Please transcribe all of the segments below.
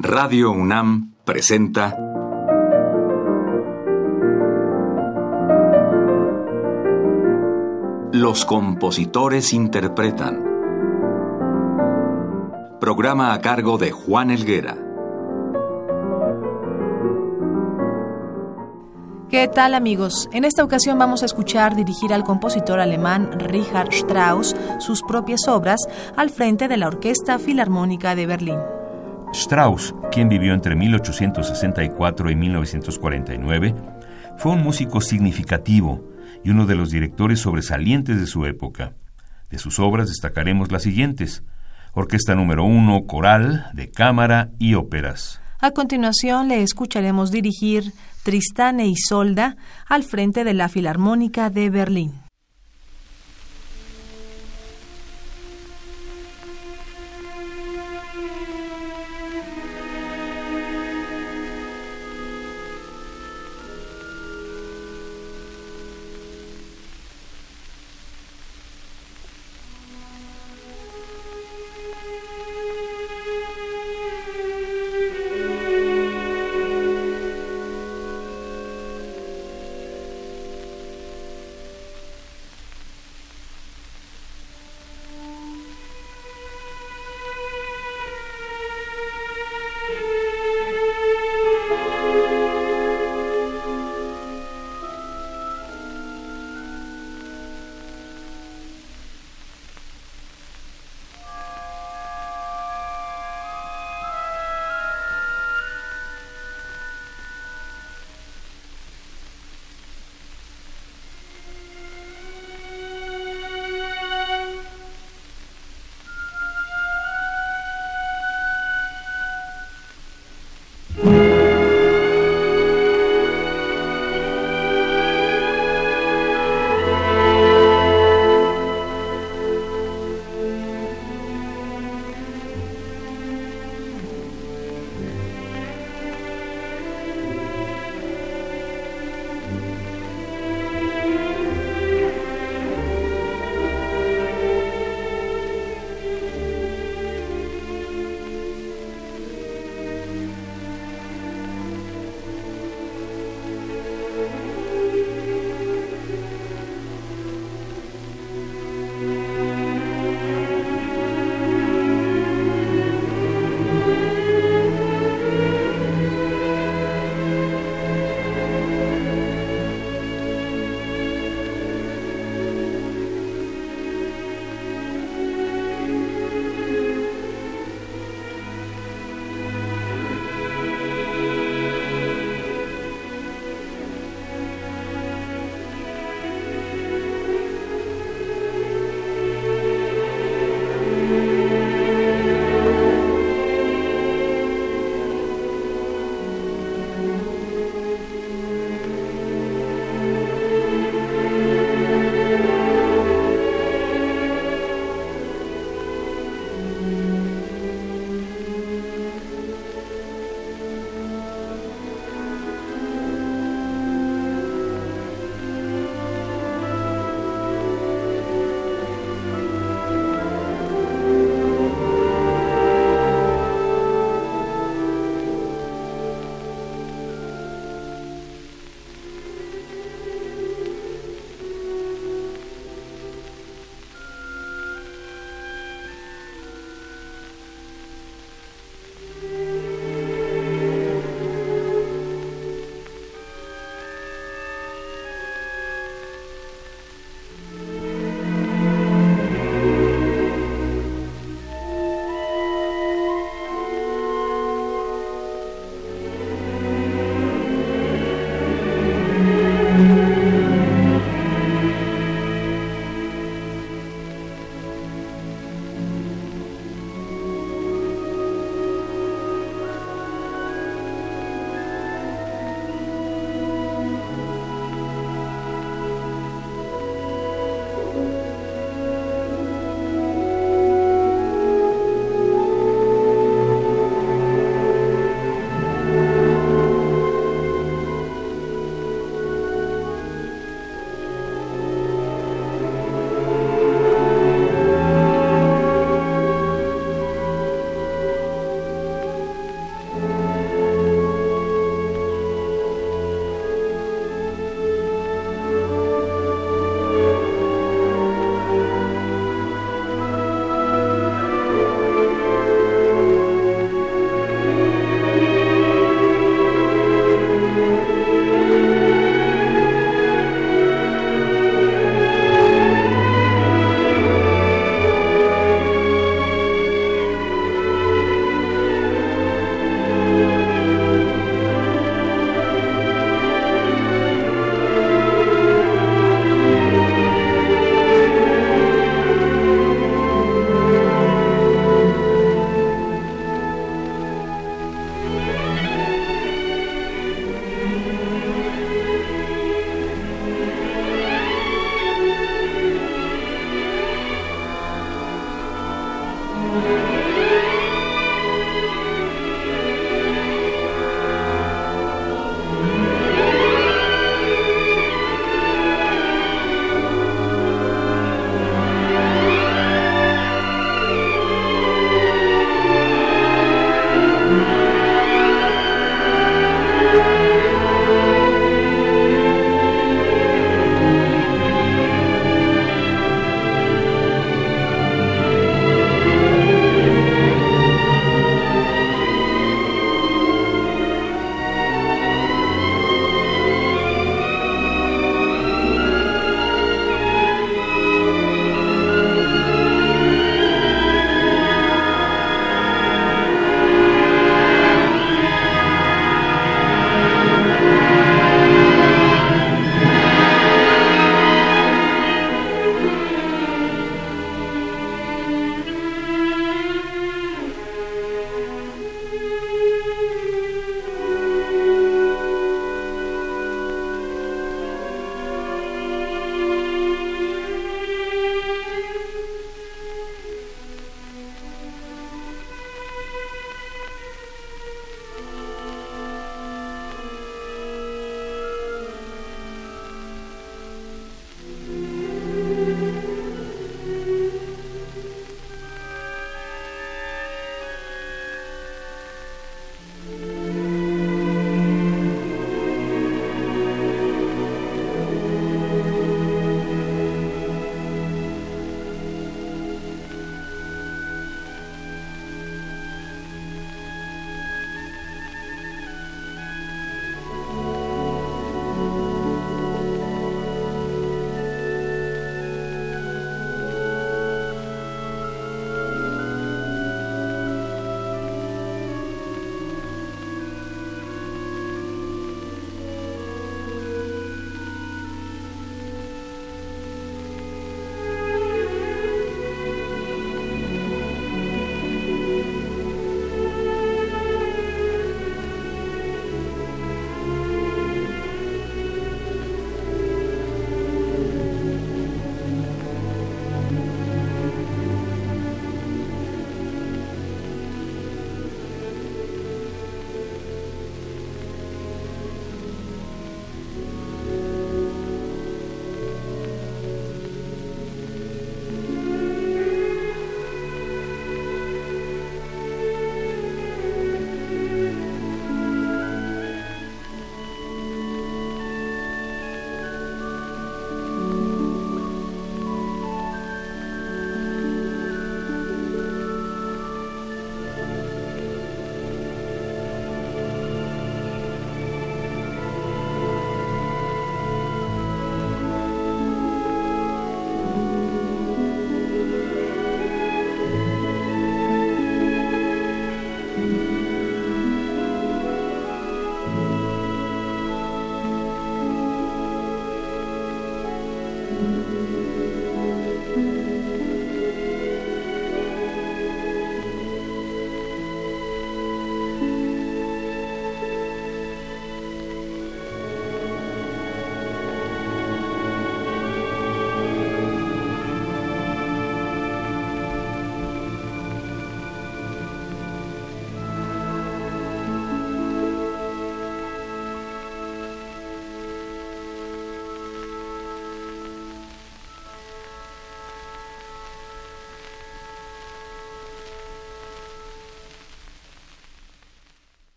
Radio UNAM presenta Los compositores interpretan. Programa a cargo de Juan Elguera. ¿Qué tal amigos? En esta ocasión vamos a escuchar dirigir al compositor alemán Richard Strauss sus propias obras al frente de la Orquesta Filarmónica de Berlín. Strauss, quien vivió entre 1864 y 1949, fue un músico significativo y uno de los directores sobresalientes de su época. De sus obras destacaremos las siguientes: Orquesta número 1, coral, de cámara y óperas. A continuación le escucharemos dirigir Tristán e Isolda al frente de la Filarmónica de Berlín.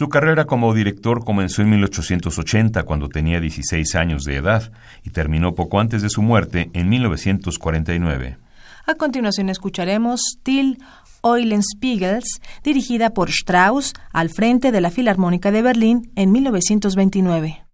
Su carrera como director comenzó en 1880 cuando tenía 16 años de edad y terminó poco antes de su muerte en 1949. A continuación escucharemos Till Eulenspiegels, dirigida por Strauss al frente de la Filarmónica de Berlín en 1929.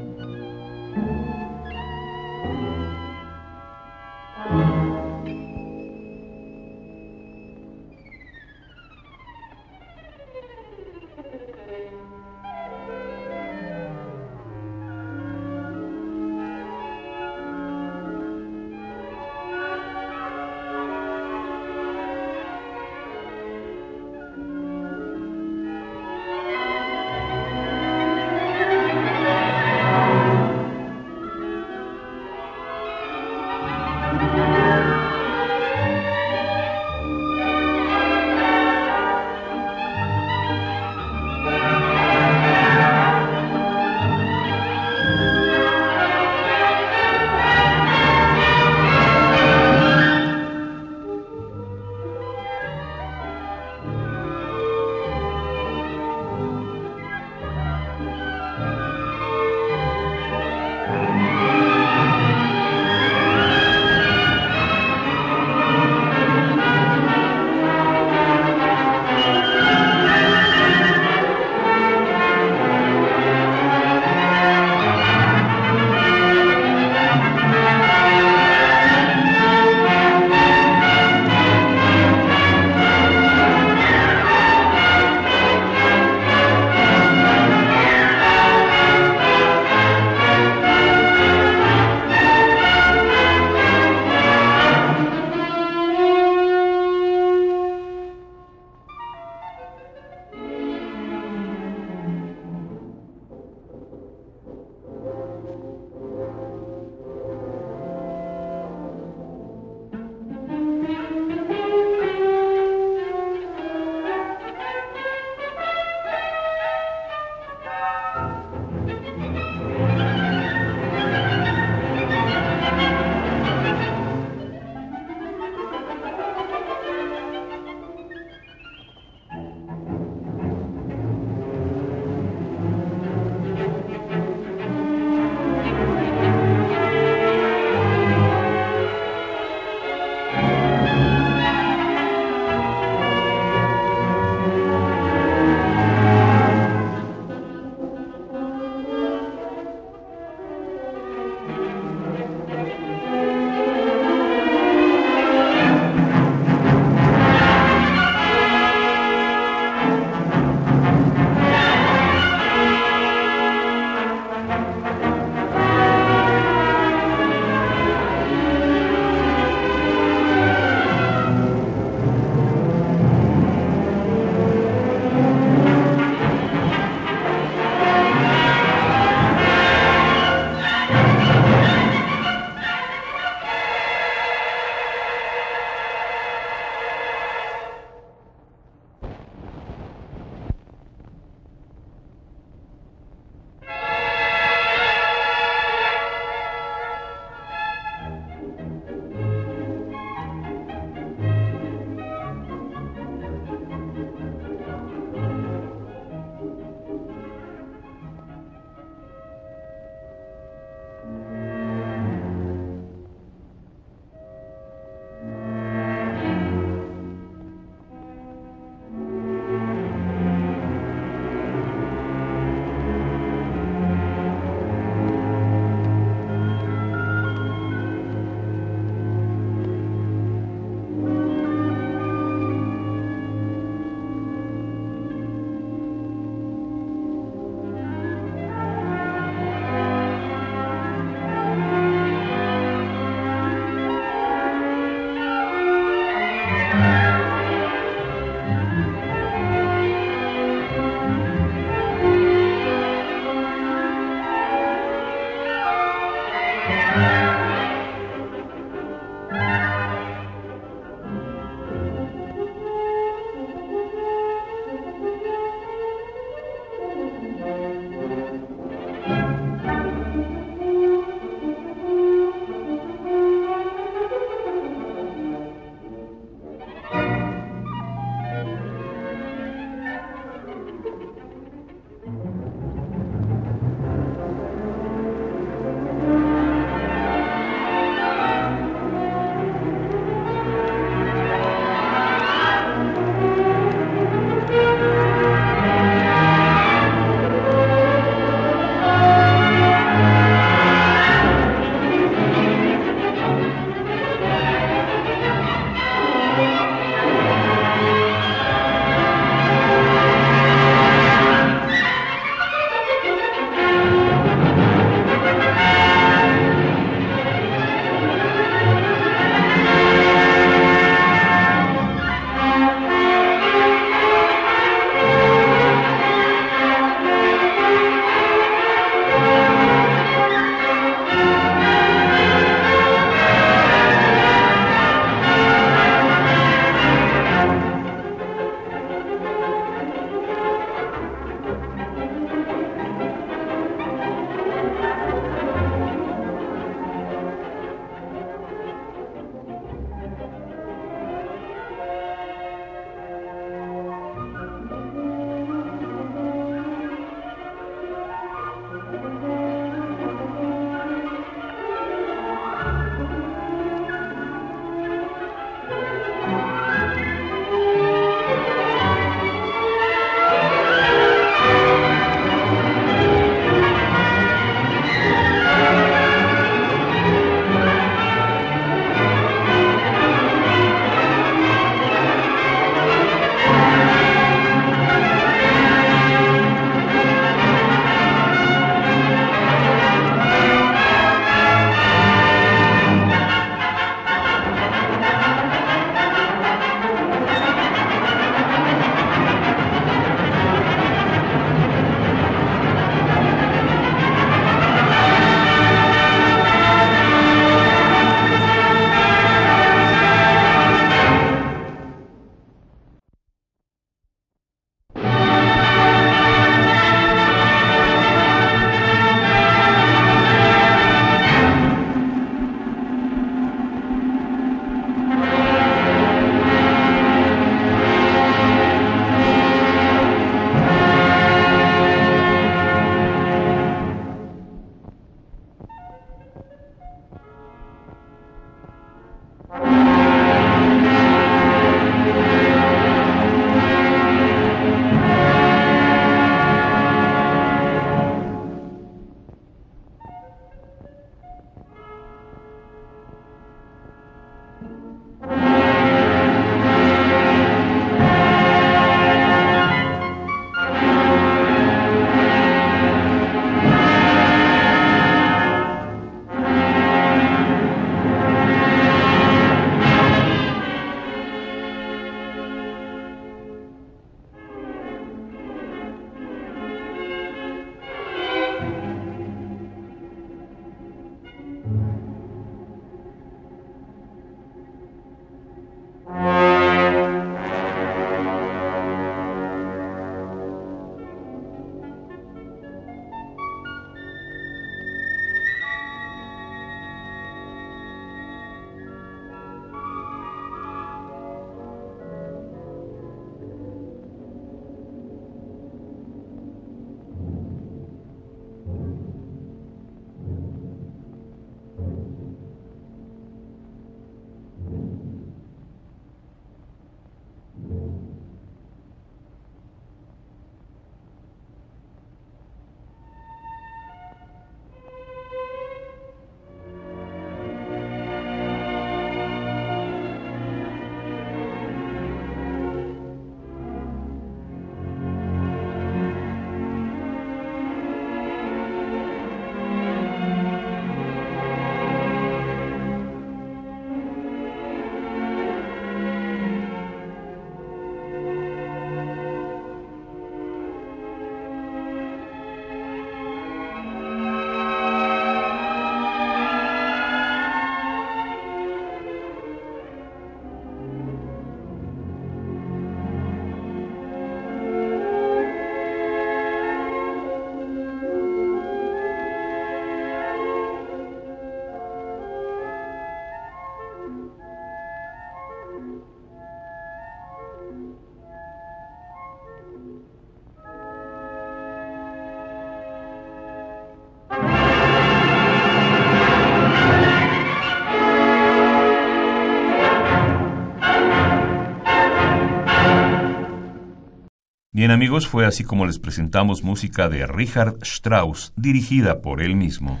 Bien amigos, fue así como les presentamos música de Richard Strauss, dirigida por él mismo.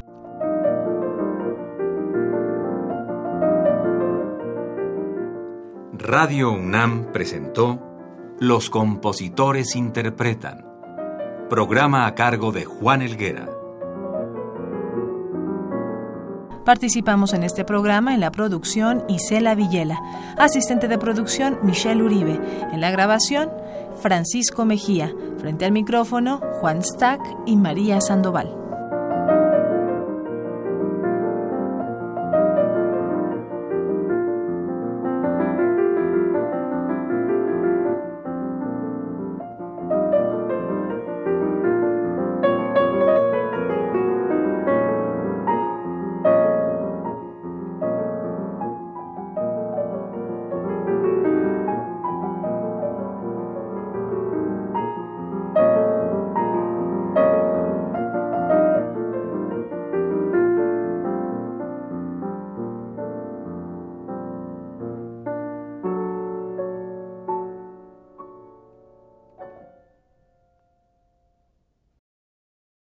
Radio UNAM presentó Los compositores interpretan, programa a cargo de Juan Elguera. Participamos en este programa en la producción Isela Villela, asistente de producción Michelle Uribe, en la grabación Francisco Mejía, frente al micrófono Juan Stack y María Sandoval.